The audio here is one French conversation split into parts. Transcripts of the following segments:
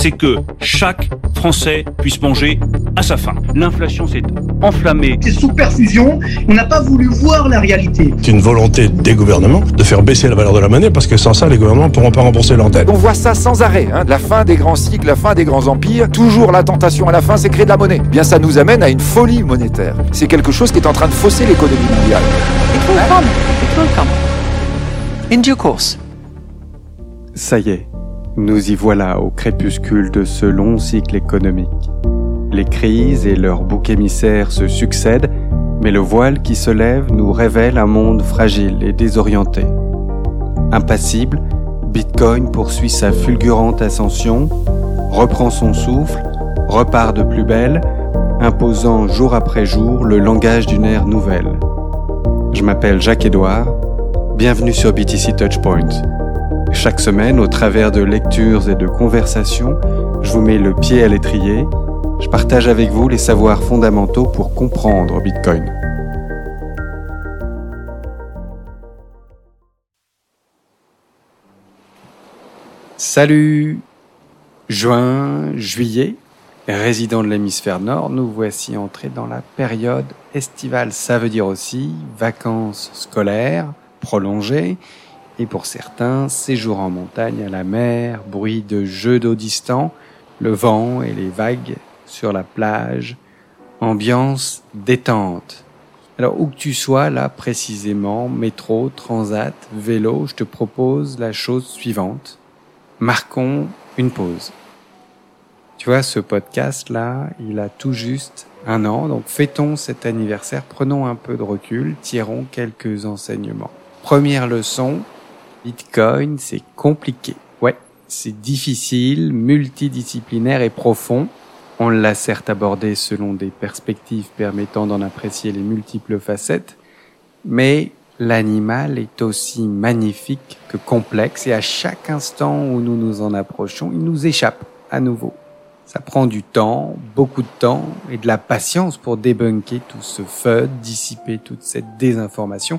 c'est que chaque Français puisse manger à sa faim. L'inflation s'est enflammée. C'est sous perfusion, on n'a pas voulu voir la réalité. C'est une volonté des gouvernements de faire baisser la valeur de la monnaie parce que sans ça, les gouvernements ne pourront pas rembourser leur dette. On voit ça sans arrêt, hein. la fin des grands cycles, la fin des grands empires. Toujours la tentation à la fin, c'est créer de la monnaie. Eh bien, ça nous amène à une folie monétaire. C'est quelque chose qui est en train de fausser l'économie mondiale. It will come. It will come. In due course. Ça y est, nous y voilà au crépuscule de ce long cycle économique. Les crises et leurs boucs émissaires se succèdent, mais le voile qui se lève nous révèle un monde fragile et désorienté. Impassible, Bitcoin poursuit sa fulgurante ascension, reprend son souffle, repart de plus belle, imposant jour après jour le langage d'une ère nouvelle. Je m'appelle Jacques-Édouard, bienvenue sur BTC Touchpoint. Chaque semaine, au travers de lectures et de conversations, je vous mets le pied à l'étrier, je partage avec vous les savoirs fondamentaux pour comprendre Bitcoin. Salut Juin, juillet, résident de l'hémisphère nord, nous voici entrés dans la période estivale. Ça veut dire aussi vacances scolaires prolongées et pour certains, séjour en montagne à la mer, bruit de jeux d'eau distants, le vent et les vagues sur la plage, ambiance détente. Alors où que tu sois là précisément, métro, transat, vélo, je te propose la chose suivante. Marquons une pause. Tu vois, ce podcast-là, il a tout juste un an, donc fêtons cet anniversaire, prenons un peu de recul, tirons quelques enseignements. Première leçon, Bitcoin, c'est compliqué. Ouais, c'est difficile, multidisciplinaire et profond. On l'a certes abordé selon des perspectives permettant d'en apprécier les multiples facettes, mais l'animal est aussi magnifique que complexe et à chaque instant où nous nous en approchons, il nous échappe à nouveau. Ça prend du temps, beaucoup de temps et de la patience pour débunker tout ce FUD, dissiper toute cette désinformation,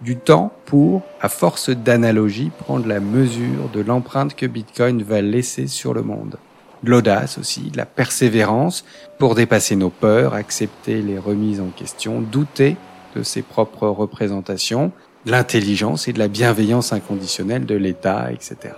du temps pour, à force d'analogie, prendre la mesure de l'empreinte que Bitcoin va laisser sur le monde de l'audace aussi, la persévérance pour dépasser nos peurs, accepter les remises en question, douter de ses propres représentations, l'intelligence et de la bienveillance inconditionnelle de l'État, etc.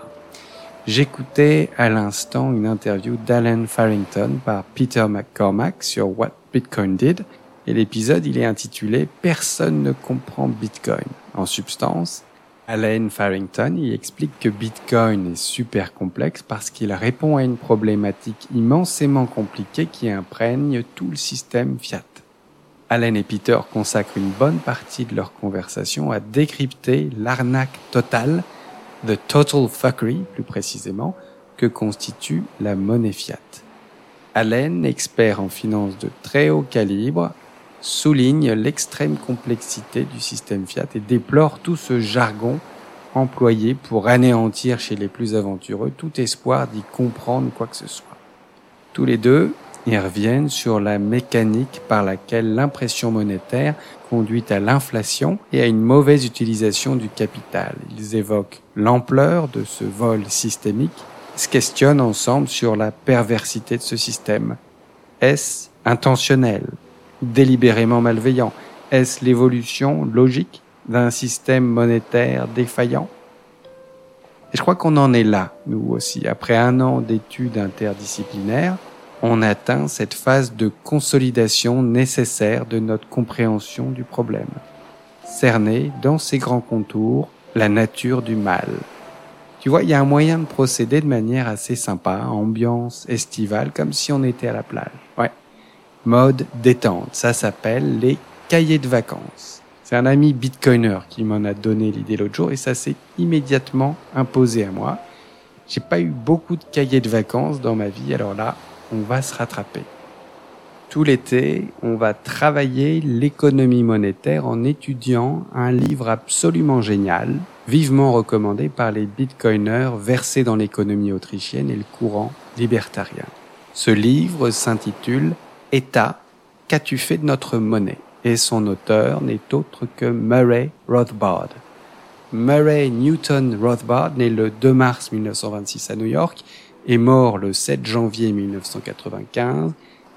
J'écoutais à l'instant une interview d'Alan Farrington par Peter McCormack sur What Bitcoin Did, et l'épisode il est intitulé Personne ne comprend Bitcoin. En substance, Alan Farrington y explique que Bitcoin est super complexe parce qu'il répond à une problématique immensément compliquée qui imprègne tout le système fiat. Allen et Peter consacrent une bonne partie de leur conversation à décrypter l'arnaque totale, the total fuckery plus précisément, que constitue la monnaie fiat. Allen, expert en finance de très haut calibre, souligne l'extrême complexité du système Fiat et déplore tout ce jargon employé pour anéantir chez les plus aventureux tout espoir d'y comprendre quoi que ce soit. Tous les deux y reviennent sur la mécanique par laquelle l'impression monétaire conduit à l'inflation et à une mauvaise utilisation du capital. Ils évoquent l'ampleur de ce vol systémique, se questionnent ensemble sur la perversité de ce système. Est-ce intentionnel? Délibérément malveillant Est-ce l'évolution logique d'un système monétaire défaillant? Et je crois qu'on en est là, nous aussi. Après un an d'études interdisciplinaires, on atteint cette phase de consolidation nécessaire de notre compréhension du problème. Cerner dans ses grands contours la nature du mal. Tu vois, il y a un moyen de procéder de manière assez sympa, ambiance estivale, comme si on était à la plage. Ouais mode détente. Ça s'appelle les cahiers de vacances. C'est un ami bitcoiner qui m'en a donné l'idée l'autre jour et ça s'est immédiatement imposé à moi. J'ai pas eu beaucoup de cahiers de vacances dans ma vie, alors là, on va se rattraper. Tout l'été, on va travailler l'économie monétaire en étudiant un livre absolument génial, vivement recommandé par les bitcoiners versés dans l'économie autrichienne et le courant libertarien. Ce livre s'intitule État, qu'as-tu fait de notre monnaie? Et son auteur n'est autre que Murray Rothbard. Murray Newton Rothbard, né le 2 mars 1926 à New York, est mort le 7 janvier 1995,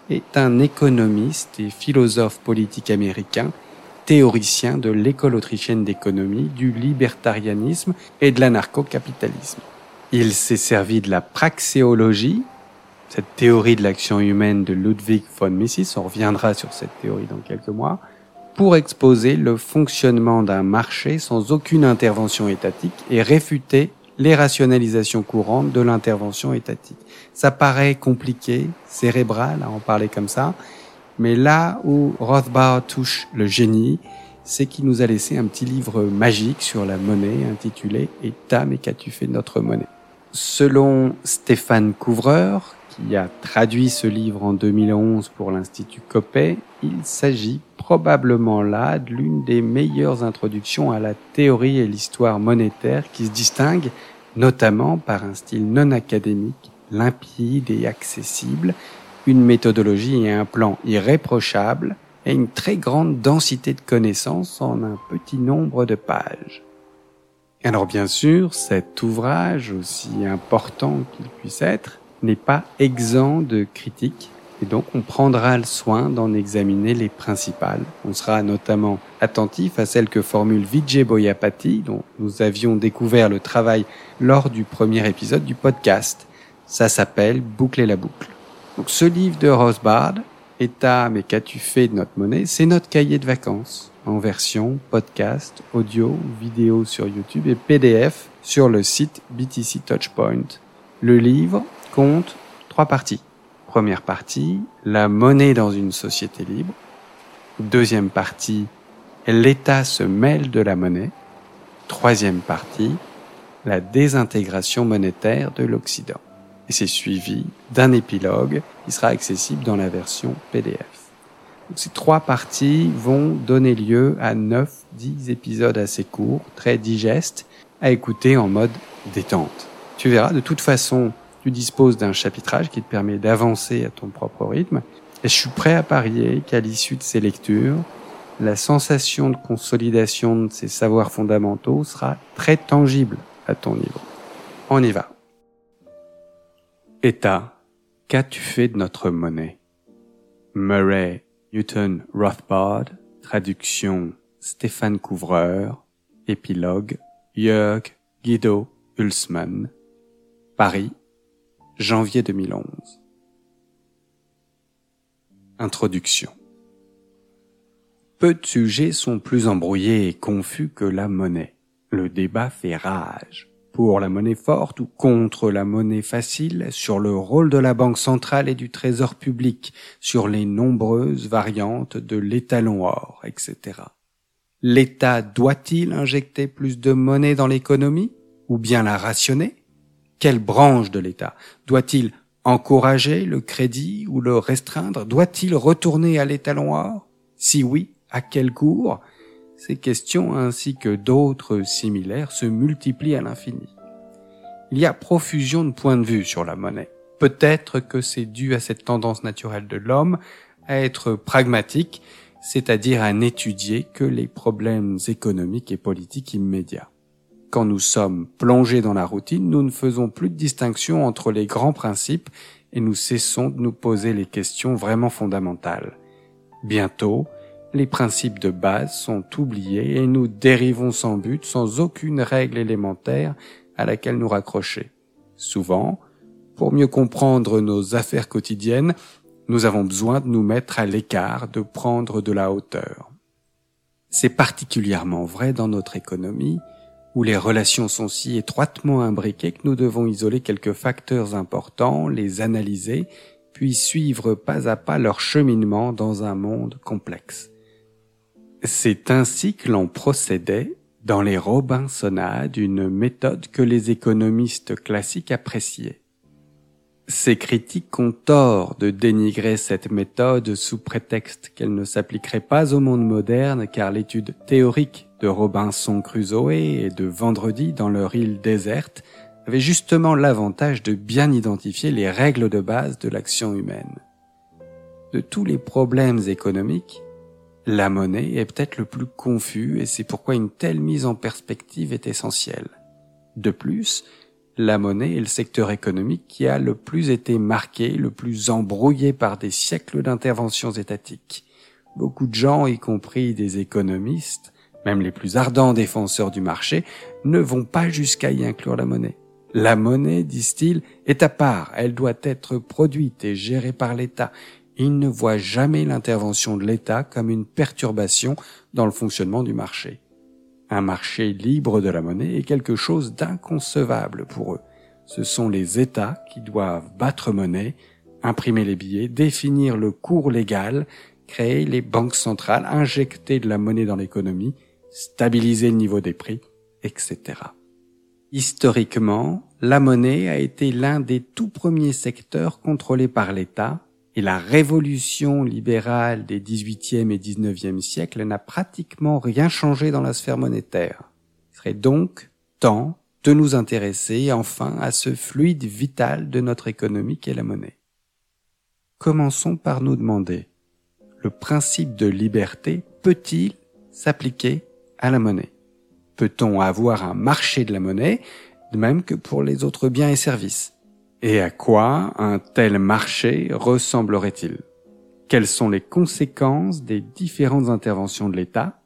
est un économiste et philosophe politique américain, théoricien de l'école autrichienne d'économie, du libertarianisme et de l'anarcho-capitalisme. Il s'est servi de la praxéologie, cette théorie de l'action humaine de Ludwig von Mises, on reviendra sur cette théorie dans quelques mois, pour exposer le fonctionnement d'un marché sans aucune intervention étatique et réfuter les rationalisations courantes de l'intervention étatique. Ça paraît compliqué, cérébral à en parler comme ça, mais là où Rothbard touche le génie, c'est qu'il nous a laissé un petit livre magique sur la monnaie intitulé État, mais qu'as-tu fait de notre monnaie? Selon Stéphane Couvreur, qui a traduit ce livre en 2011 pour l'Institut Copé, il s'agit probablement là de l'une des meilleures introductions à la théorie et l'histoire monétaire qui se distingue notamment par un style non académique, limpide et accessible, une méthodologie et un plan irréprochables et une très grande densité de connaissances en un petit nombre de pages. Alors bien sûr, cet ouvrage, aussi important qu'il puisse être, n'est pas exempt de critiques et donc on prendra le soin d'en examiner les principales. On sera notamment attentif à celle que formule Vijay Boyapati, dont nous avions découvert le travail lors du premier épisode du podcast. Ça s'appelle Boucler la boucle. Donc ce livre de Rosbard, État, mais qu'as-tu fait de notre monnaie? C'est notre cahier de vacances en version podcast, audio, vidéo sur YouTube et PDF sur le site BTC Touchpoint. Le livre compte trois parties. Première partie, la monnaie dans une société libre. Deuxième partie, l'État se mêle de la monnaie. Troisième partie, la désintégration monétaire de l'Occident. Et c'est suivi d'un épilogue qui sera accessible dans la version PDF. ces trois parties vont donner lieu à 9-10 épisodes assez courts, très digestes, à écouter en mode détente. Tu verras, de toute façon, tu disposes d'un chapitrage qui te permet d'avancer à ton propre rythme. Et je suis prêt à parier qu'à l'issue de ces lectures, la sensation de consolidation de ces savoirs fondamentaux sera très tangible à ton niveau. On y va. État, qu'as-tu fait de notre monnaie? Murray Newton Rothbard, traduction Stéphane Couvreur, épilogue Jörg Guido Hulsmann, Paris, janvier 2011. Introduction. Peu de sujets sont plus embrouillés et confus que la monnaie. Le débat fait rage. Pour la monnaie forte ou contre la monnaie facile, sur le rôle de la Banque centrale et du Trésor public, sur les nombreuses variantes de l'étalon or, etc. L'État doit-il injecter plus de monnaie dans l'économie ou bien la rationner? Quelle branche de l'État Doit-il encourager le crédit ou le restreindre? Doit-il retourner à l'étalon or Si oui, à quel cours? Ces questions ainsi que d'autres similaires se multiplient à l'infini. Il y a profusion de points de vue sur la monnaie. Peut-être que c'est dû à cette tendance naturelle de l'homme à être pragmatique, c'est-à-dire à n'étudier que les problèmes économiques et politiques immédiats. Quand nous sommes plongés dans la routine, nous ne faisons plus de distinction entre les grands principes et nous cessons de nous poser les questions vraiment fondamentales. Bientôt, les principes de base sont oubliés et nous dérivons sans but, sans aucune règle élémentaire à laquelle nous raccrocher. Souvent, pour mieux comprendre nos affaires quotidiennes, nous avons besoin de nous mettre à l'écart, de prendre de la hauteur. C'est particulièrement vrai dans notre économie, où les relations sont si étroitement imbriquées que nous devons isoler quelques facteurs importants, les analyser, puis suivre pas à pas leur cheminement dans un monde complexe. C'est ainsi que l'on procédait dans les Robinsonades, une méthode que les économistes classiques appréciaient. Ces critiques ont tort de dénigrer cette méthode sous prétexte qu'elle ne s'appliquerait pas au monde moderne car l'étude théorique de Robinson Crusoe et de Vendredi dans leur île déserte avait justement l'avantage de bien identifier les règles de base de l'action humaine. De tous les problèmes économiques, la monnaie est peut-être le plus confus et c'est pourquoi une telle mise en perspective est essentielle. De plus, la monnaie est le secteur économique qui a le plus été marqué, le plus embrouillé par des siècles d'interventions étatiques. Beaucoup de gens, y compris des économistes, même les plus ardents défenseurs du marché, ne vont pas jusqu'à y inclure la monnaie. La monnaie, disent-ils, est à part, elle doit être produite et gérée par l'État. Ils ne voient jamais l'intervention de l'État comme une perturbation dans le fonctionnement du marché. Un marché libre de la monnaie est quelque chose d'inconcevable pour eux. Ce sont les États qui doivent battre monnaie, imprimer les billets, définir le cours légal, créer les banques centrales, injecter de la monnaie dans l'économie, stabiliser le niveau des prix, etc. Historiquement, la monnaie a été l'un des tout premiers secteurs contrôlés par l'État et la révolution libérale des 18e et 19e siècles n'a pratiquement rien changé dans la sphère monétaire. Il serait donc temps de nous intéresser enfin à ce fluide vital de notre économie qu'est la monnaie. Commençons par nous demander, le principe de liberté peut-il s'appliquer à la monnaie. Peut-on avoir un marché de la monnaie, de même que pour les autres biens et services? Et à quoi un tel marché ressemblerait-il? Quelles sont les conséquences des différentes interventions de l'État?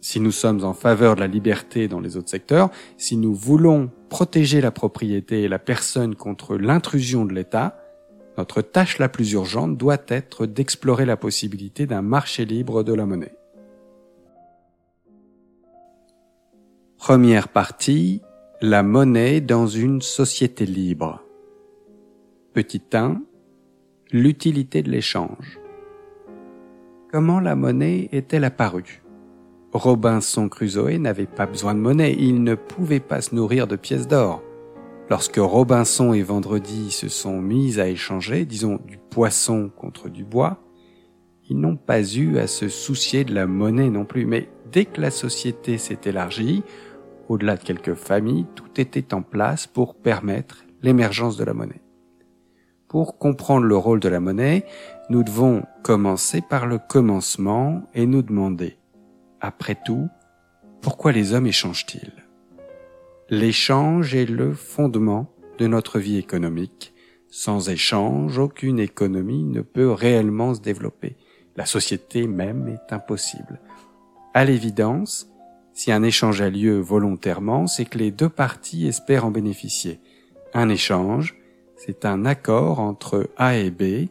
Si nous sommes en faveur de la liberté dans les autres secteurs, si nous voulons protéger la propriété et la personne contre l'intrusion de l'État, notre tâche la plus urgente doit être d'explorer la possibilité d'un marché libre de la monnaie. Première partie, la monnaie dans une société libre. Petit 1. L'utilité de l'échange. Comment la monnaie est-elle apparue? Robinson Crusoe n'avait pas besoin de monnaie, il ne pouvait pas se nourrir de pièces d'or. Lorsque Robinson et Vendredi se sont mis à échanger, disons, du poisson contre du bois, ils n'ont pas eu à se soucier de la monnaie non plus, mais dès que la société s'est élargie, au-delà de quelques familles, tout était en place pour permettre l'émergence de la monnaie. Pour comprendre le rôle de la monnaie, nous devons commencer par le commencement et nous demander, après tout, pourquoi les hommes échangent-ils? L'échange est le fondement de notre vie économique. Sans échange, aucune économie ne peut réellement se développer. La société même est impossible. À l'évidence, si un échange a lieu volontairement, c'est que les deux parties espèrent en bénéficier. Un échange, c'est un accord entre A et B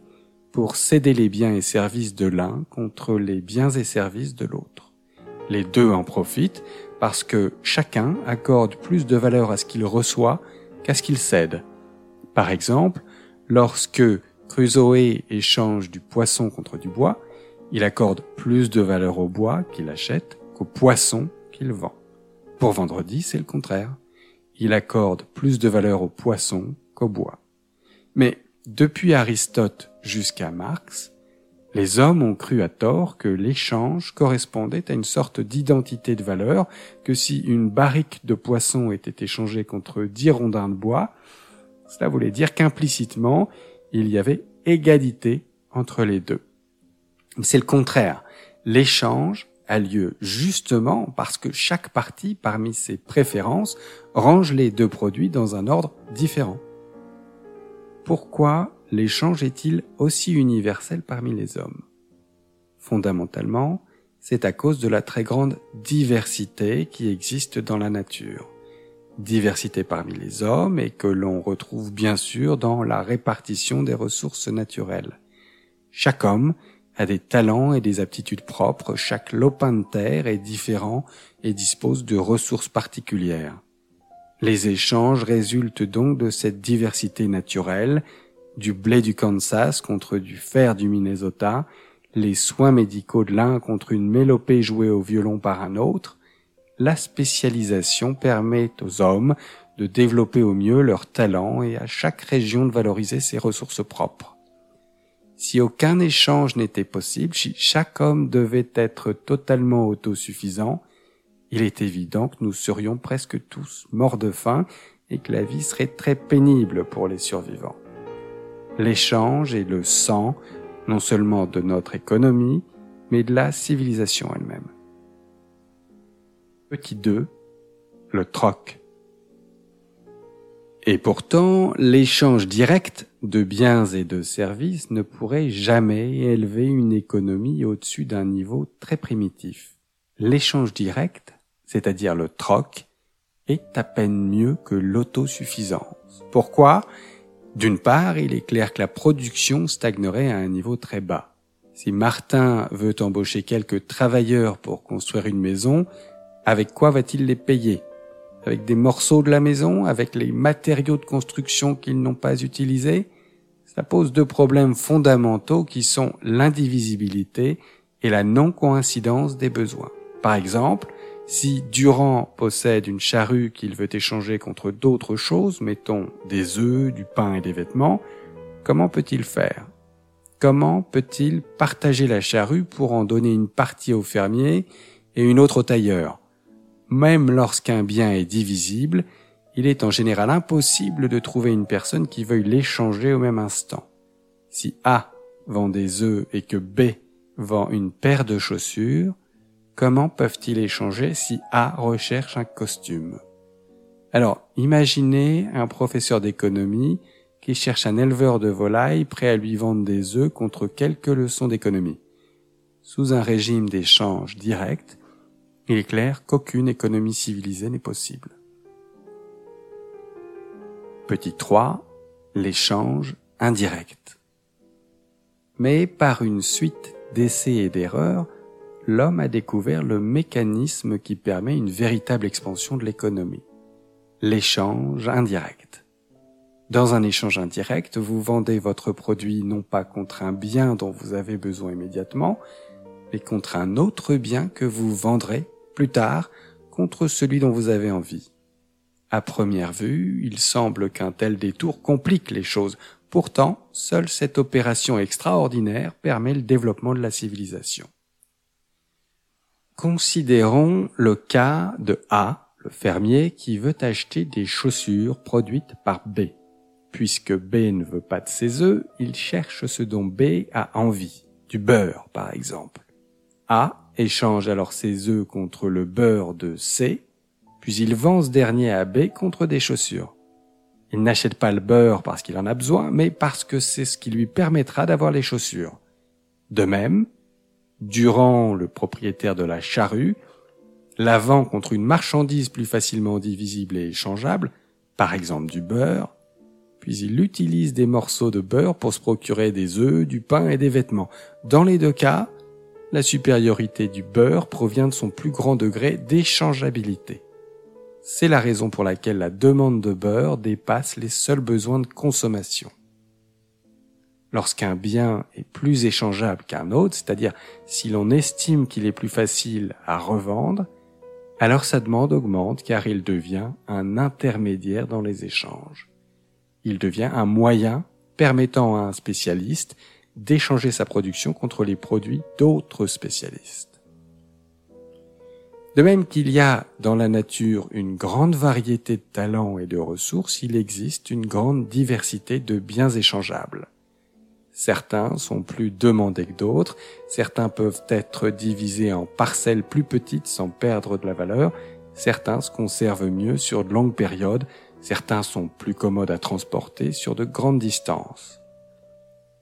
pour céder les biens et services de l'un contre les biens et services de l'autre. Les deux en profitent parce que chacun accorde plus de valeur à ce qu'il reçoit qu'à ce qu'il cède. Par exemple, lorsque Crusoe échange du poisson contre du bois, il accorde plus de valeur au bois qu'il achète qu'au poisson vend. Pour vendredi, c'est le contraire. Il accorde plus de valeur au poisson qu'au bois. Mais depuis Aristote jusqu'à Marx, les hommes ont cru à tort que l'échange correspondait à une sorte d'identité de valeur, que si une barrique de poisson était échangée contre dix rondins de bois, cela voulait dire qu'implicitement, il y avait égalité entre les deux. C'est le contraire. L'échange a lieu justement parce que chaque partie, parmi ses préférences, range les deux produits dans un ordre différent. Pourquoi l'échange est-il aussi universel parmi les hommes? Fondamentalement, c'est à cause de la très grande diversité qui existe dans la nature. Diversité parmi les hommes et que l'on retrouve bien sûr dans la répartition des ressources naturelles. Chaque homme a des talents et des aptitudes propres, chaque lopin de terre est différent et dispose de ressources particulières. Les échanges résultent donc de cette diversité naturelle, du blé du Kansas contre du fer du Minnesota, les soins médicaux de l'un contre une mélopée jouée au violon par un autre, la spécialisation permet aux hommes de développer au mieux leurs talents et à chaque région de valoriser ses ressources propres. Si aucun échange n'était possible, si chaque homme devait être totalement autosuffisant, il est évident que nous serions presque tous morts de faim et que la vie serait très pénible pour les survivants. L'échange est le sang non seulement de notre économie, mais de la civilisation elle-même. Petit 2. Le troc. Et pourtant, l'échange direct de biens et de services ne pourrait jamais élever une économie au-dessus d'un niveau très primitif. L'échange direct, c'est-à-dire le troc, est à peine mieux que l'autosuffisance. Pourquoi? D'une part, il est clair que la production stagnerait à un niveau très bas. Si Martin veut embaucher quelques travailleurs pour construire une maison, avec quoi va-t-il les payer? Avec des morceaux de la maison Avec les matériaux de construction qu'ils n'ont pas utilisés Ça pose deux problèmes fondamentaux qui sont l'indivisibilité et la non-coïncidence des besoins. Par exemple, si Durand possède une charrue qu'il veut échanger contre d'autres choses, mettons des œufs, du pain et des vêtements, comment peut-il faire? Comment peut-il partager la charrue pour en donner une partie au fermier et une autre au tailleur? Même lorsqu'un bien est divisible, il est en général impossible de trouver une personne qui veuille l'échanger au même instant. Si A vend des œufs et que B vend une paire de chaussures, comment peuvent-ils échanger si A recherche un costume? Alors, imaginez un professeur d'économie qui cherche un éleveur de volailles prêt à lui vendre des œufs contre quelques leçons d'économie. Sous un régime d'échange direct, il est clair qu'aucune économie civilisée n'est possible. Petit 3. L'échange indirect. Mais par une suite d'essais et d'erreurs, l'homme a découvert le mécanisme qui permet une véritable expansion de l'économie. L'échange indirect. Dans un échange indirect, vous vendez votre produit non pas contre un bien dont vous avez besoin immédiatement, mais contre un autre bien que vous vendrez plus tard contre celui dont vous avez envie. À première vue, il semble qu'un tel détour complique les choses. Pourtant, seule cette opération extraordinaire permet le développement de la civilisation. Considérons le cas de A, le fermier, qui veut acheter des chaussures produites par B. Puisque B ne veut pas de ses œufs, il cherche ce dont B a envie, du beurre par exemple. A échange alors ses œufs contre le beurre de C, puis il vend ce dernier à B contre des chaussures. Il n'achète pas le beurre parce qu'il en a besoin, mais parce que c'est ce qui lui permettra d'avoir les chaussures. De même, Durand, le propriétaire de la charrue, la vend contre une marchandise plus facilement divisible et échangeable, par exemple du beurre, puis il utilise des morceaux de beurre pour se procurer des œufs, du pain et des vêtements. Dans les deux cas, la supériorité du beurre provient de son plus grand degré d'échangeabilité. C'est la raison pour laquelle la demande de beurre dépasse les seuls besoins de consommation. Lorsqu'un bien est plus échangeable qu'un autre, c'est-à-dire si l'on estime qu'il est plus facile à revendre, alors sa demande augmente car il devient un intermédiaire dans les échanges il devient un moyen permettant à un spécialiste d'échanger sa production contre les produits d'autres spécialistes. De même qu'il y a dans la nature une grande variété de talents et de ressources, il existe une grande diversité de biens échangeables. Certains sont plus demandés que d'autres, certains peuvent être divisés en parcelles plus petites sans perdre de la valeur, certains se conservent mieux sur de longues périodes, Certains sont plus commodes à transporter sur de grandes distances.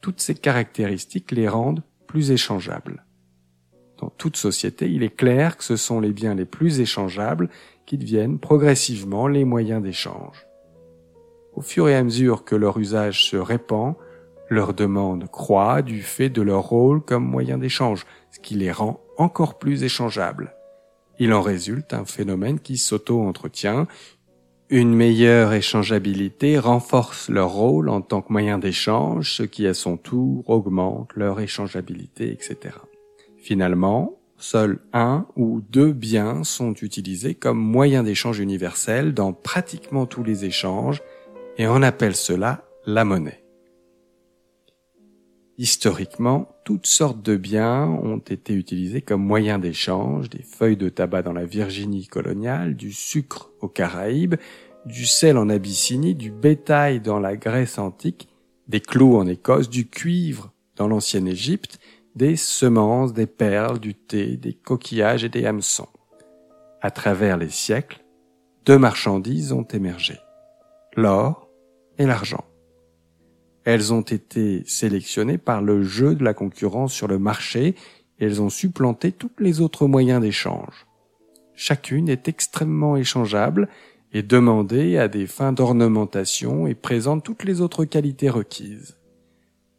Toutes ces caractéristiques les rendent plus échangeables. Dans toute société, il est clair que ce sont les biens les plus échangeables qui deviennent progressivement les moyens d'échange. Au fur et à mesure que leur usage se répand, leur demande croît du fait de leur rôle comme moyen d'échange, ce qui les rend encore plus échangeables. Il en résulte un phénomène qui s'auto-entretient, une meilleure échangeabilité renforce leur rôle en tant que moyen d'échange, ce qui à son tour augmente leur échangeabilité, etc. Finalement, seuls un ou deux biens sont utilisés comme moyen d'échange universel dans pratiquement tous les échanges et on appelle cela la monnaie. Historiquement, toutes sortes de biens ont été utilisés comme moyen d'échange, des feuilles de tabac dans la Virginie coloniale, du sucre aux Caraïbes, du sel en Abyssinie, du bétail dans la Grèce antique, des clous en Écosse, du cuivre dans l'ancienne Égypte, des semences, des perles, du thé, des coquillages et des hameçons. À travers les siècles, deux marchandises ont émergé. l'or et l'argent. Elles ont été sélectionnées par le jeu de la concurrence sur le marché et elles ont supplanté tous les autres moyens d'échange. Chacune est extrêmement échangeable et demandée à des fins d'ornementation et présente toutes les autres qualités requises.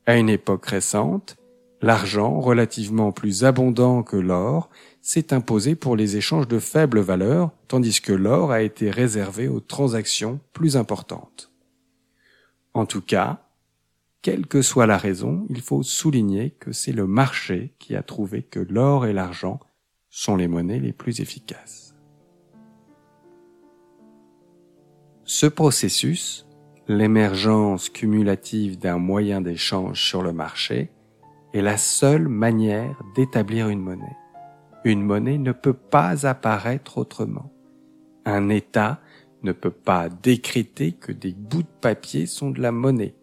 À une époque récente, l'argent, relativement plus abondant que l'or, s'est imposé pour les échanges de faible valeur, tandis que l'or a été réservé aux transactions plus importantes. En tout cas, quelle que soit la raison, il faut souligner que c'est le marché qui a trouvé que l'or et l'argent sont les monnaies les plus efficaces. Ce processus, l'émergence cumulative d'un moyen d'échange sur le marché, est la seule manière d'établir une monnaie. Une monnaie ne peut pas apparaître autrement. Un État ne peut pas décréter que des bouts de papier sont de la monnaie,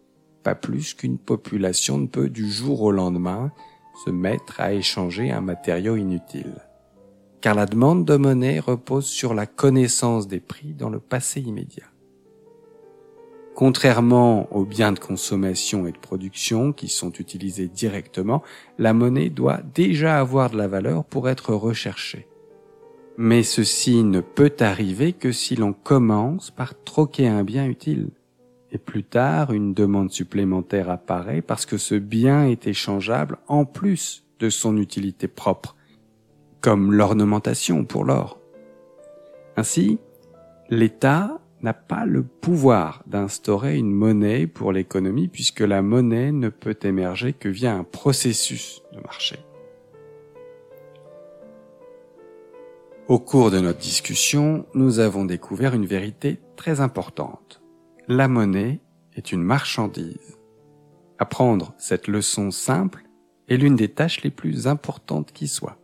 pas plus qu'une population ne peut du jour au lendemain se mettre à échanger un matériau inutile. Car la demande de monnaie repose sur la connaissance des prix dans le passé immédiat. Contrairement aux biens de consommation et de production qui sont utilisés directement, la monnaie doit déjà avoir de la valeur pour être recherchée. Mais ceci ne peut arriver que si l'on commence par troquer un bien utile. Et plus tard, une demande supplémentaire apparaît parce que ce bien est échangeable en plus de son utilité propre, comme l'ornementation pour l'or. Ainsi, l'État n'a pas le pouvoir d'instaurer une monnaie pour l'économie puisque la monnaie ne peut émerger que via un processus de marché. Au cours de notre discussion, nous avons découvert une vérité très importante. La monnaie est une marchandise. Apprendre cette leçon simple est l'une des tâches les plus importantes qui soient.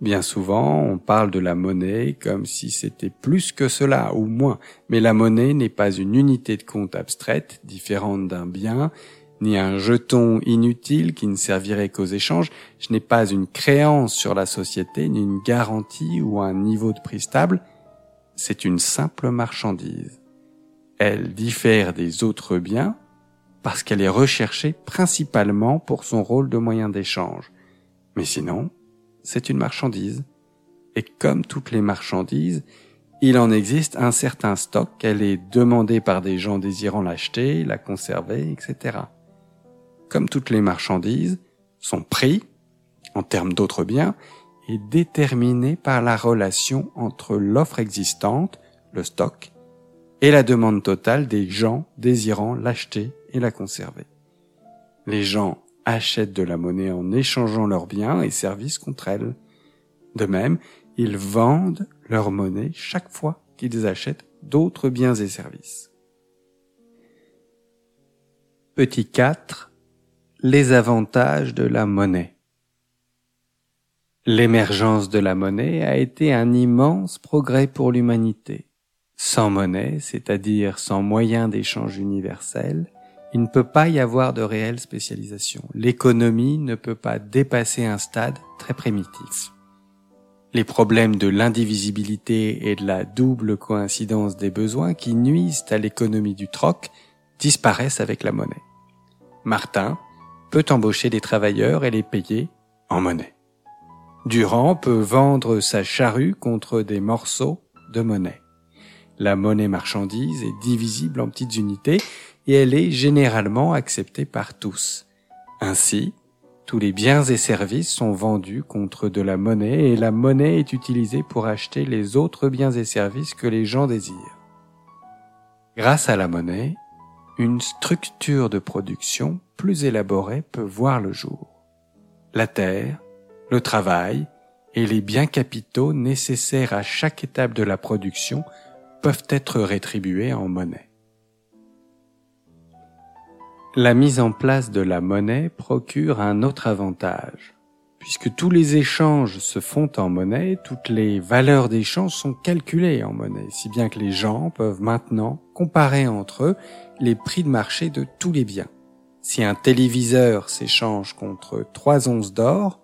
Bien souvent, on parle de la monnaie comme si c'était plus que cela ou moins, mais la monnaie n'est pas une unité de compte abstraite, différente d'un bien, ni un jeton inutile qui ne servirait qu'aux échanges, je n'ai pas une créance sur la société, ni une garantie ou un niveau de prix stable, c'est une simple marchandise. Elle diffère des autres biens parce qu'elle est recherchée principalement pour son rôle de moyen d'échange. Mais sinon, c'est une marchandise. Et comme toutes les marchandises, il en existe un certain stock, elle est demandée par des gens désirant l'acheter, la conserver, etc. Comme toutes les marchandises, son prix, en termes d'autres biens, est déterminé par la relation entre l'offre existante, le stock, et la demande totale des gens désirant l'acheter et la conserver. Les gens achètent de la monnaie en échangeant leurs biens et services contre elle. De même, ils vendent leur monnaie chaque fois qu'ils achètent d'autres biens et services. Petit 4. Les avantages de la monnaie. L'émergence de la monnaie a été un immense progrès pour l'humanité. Sans monnaie, c'est-à-dire sans moyen d'échange universel, il ne peut pas y avoir de réelle spécialisation. L'économie ne peut pas dépasser un stade très primitif. Les problèmes de l'indivisibilité et de la double coïncidence des besoins qui nuisent à l'économie du troc disparaissent avec la monnaie. Martin peut embaucher des travailleurs et les payer en monnaie. Durand peut vendre sa charrue contre des morceaux de monnaie. La monnaie marchandise est divisible en petites unités et elle est généralement acceptée par tous. Ainsi, tous les biens et services sont vendus contre de la monnaie et la monnaie est utilisée pour acheter les autres biens et services que les gens désirent. Grâce à la monnaie, une structure de production plus élaborée peut voir le jour. La terre, le travail et les biens capitaux nécessaires à chaque étape de la production peuvent être rétribués en monnaie. La mise en place de la monnaie procure un autre avantage. Puisque tous les échanges se font en monnaie, toutes les valeurs d'échange sont calculées en monnaie, si bien que les gens peuvent maintenant comparer entre eux les prix de marché de tous les biens. Si un téléviseur s'échange contre 3 onces d'or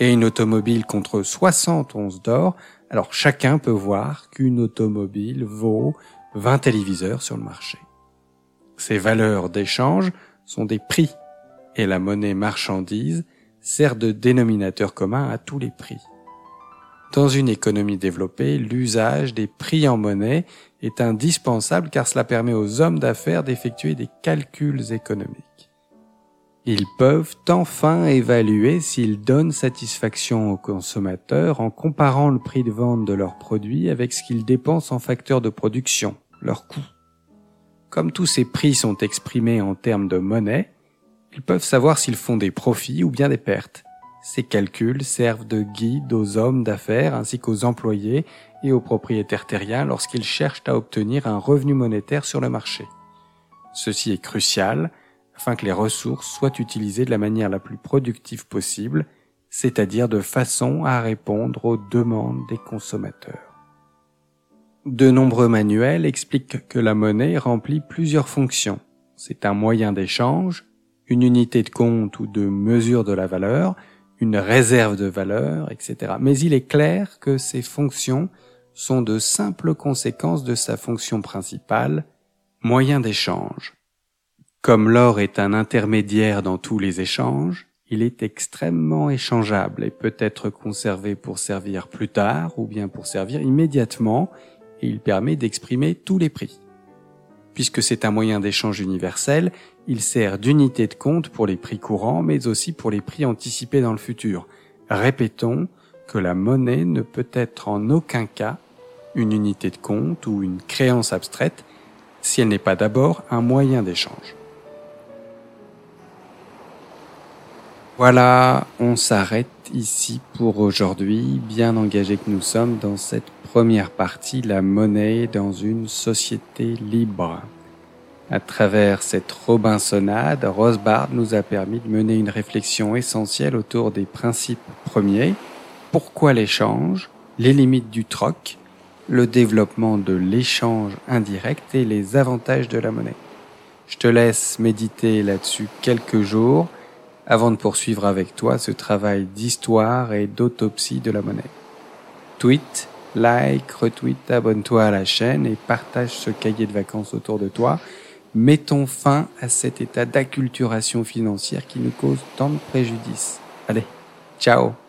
et une automobile contre 60 onces d'or, alors chacun peut voir qu'une automobile vaut 20 téléviseurs sur le marché. Ces valeurs d'échange sont des prix et la monnaie marchandise sert de dénominateur commun à tous les prix. Dans une économie développée, l'usage des prix en monnaie est indispensable car cela permet aux hommes d'affaires d'effectuer des calculs économiques. Ils peuvent enfin évaluer s'ils donnent satisfaction aux consommateurs en comparant le prix de vente de leurs produits avec ce qu'ils dépensent en facteurs de production, leurs coûts. Comme tous ces prix sont exprimés en termes de monnaie, ils peuvent savoir s'ils font des profits ou bien des pertes. Ces calculs servent de guide aux hommes d'affaires ainsi qu'aux employés et aux propriétaires terriens lorsqu'ils cherchent à obtenir un revenu monétaire sur le marché. Ceci est crucial afin que les ressources soient utilisées de la manière la plus productive possible, c'est-à-dire de façon à répondre aux demandes des consommateurs. De nombreux manuels expliquent que la monnaie remplit plusieurs fonctions. C'est un moyen d'échange, une unité de compte ou de mesure de la valeur, une réserve de valeur, etc. Mais il est clair que ces fonctions sont de simples conséquences de sa fonction principale, moyen d'échange. Comme l'or est un intermédiaire dans tous les échanges, il est extrêmement échangeable et peut être conservé pour servir plus tard ou bien pour servir immédiatement et il permet d'exprimer tous les prix. Puisque c'est un moyen d'échange universel, il sert d'unité de compte pour les prix courants, mais aussi pour les prix anticipés dans le futur. Répétons que la monnaie ne peut être en aucun cas une unité de compte ou une créance abstraite si elle n'est pas d'abord un moyen d'échange. Voilà, on s'arrête ici pour aujourd'hui, bien engagés que nous sommes dans cette première partie, la monnaie dans une société libre. À travers cette Robinsonade, Rosbard nous a permis de mener une réflexion essentielle autour des principes premiers, pourquoi l'échange, les limites du troc, le développement de l'échange indirect et les avantages de la monnaie? Je te laisse méditer là-dessus quelques jours avant de poursuivre avec toi ce travail d'histoire et d'autopsie de la monnaie. Tweet, like, retweet, abonne-toi à la chaîne et partage ce cahier de vacances autour de toi Mettons fin à cet état d'acculturation financière qui nous cause tant de préjudices. Allez, ciao